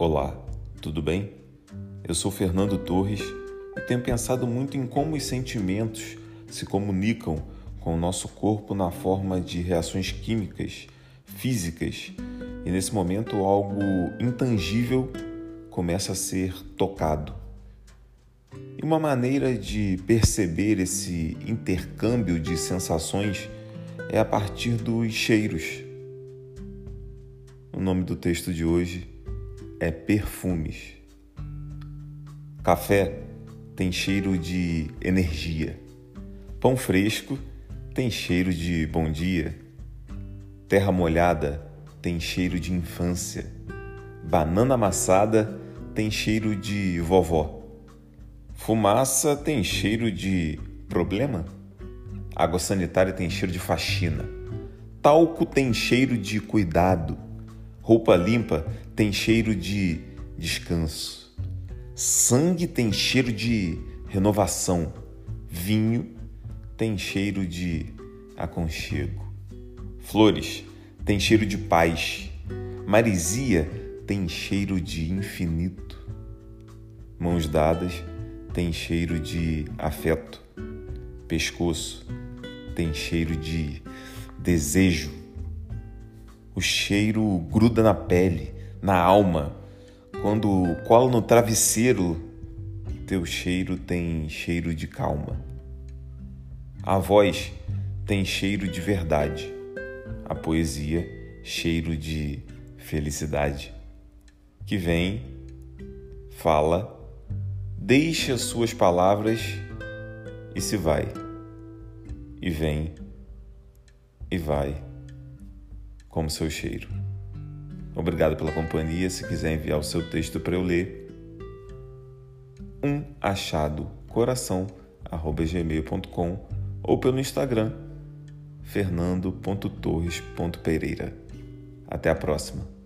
Olá, tudo bem? Eu sou Fernando Torres e tenho pensado muito em como os sentimentos se comunicam com o nosso corpo na forma de reações químicas, físicas, e nesse momento algo intangível começa a ser tocado. E uma maneira de perceber esse intercâmbio de sensações é a partir dos cheiros. O nome do texto de hoje é perfumes. Café tem cheiro de energia. Pão fresco tem cheiro de bom dia. Terra molhada tem cheiro de infância. Banana amassada tem cheiro de vovó. Fumaça tem cheiro de problema. Água sanitária tem cheiro de faxina. Talco tem cheiro de cuidado. Roupa limpa tem cheiro de descanso. Sangue tem cheiro de renovação. Vinho tem cheiro de aconchego. Flores tem cheiro de paz. Marisia tem cheiro de infinito. Mãos dadas tem cheiro de afeto. Pescoço tem cheiro de desejo. O cheiro gruda na pele, na alma. Quando cola no travesseiro, teu cheiro tem cheiro de calma. A voz tem cheiro de verdade. A poesia, cheiro de felicidade. Que vem, fala, deixa suas palavras e se vai. E vem e vai como seu cheiro. Obrigado pela companhia. Se quiser enviar o seu texto para eu ler, um achado coração@gmail.com ou pelo Instagram fernando.torres.pereira. Até a próxima.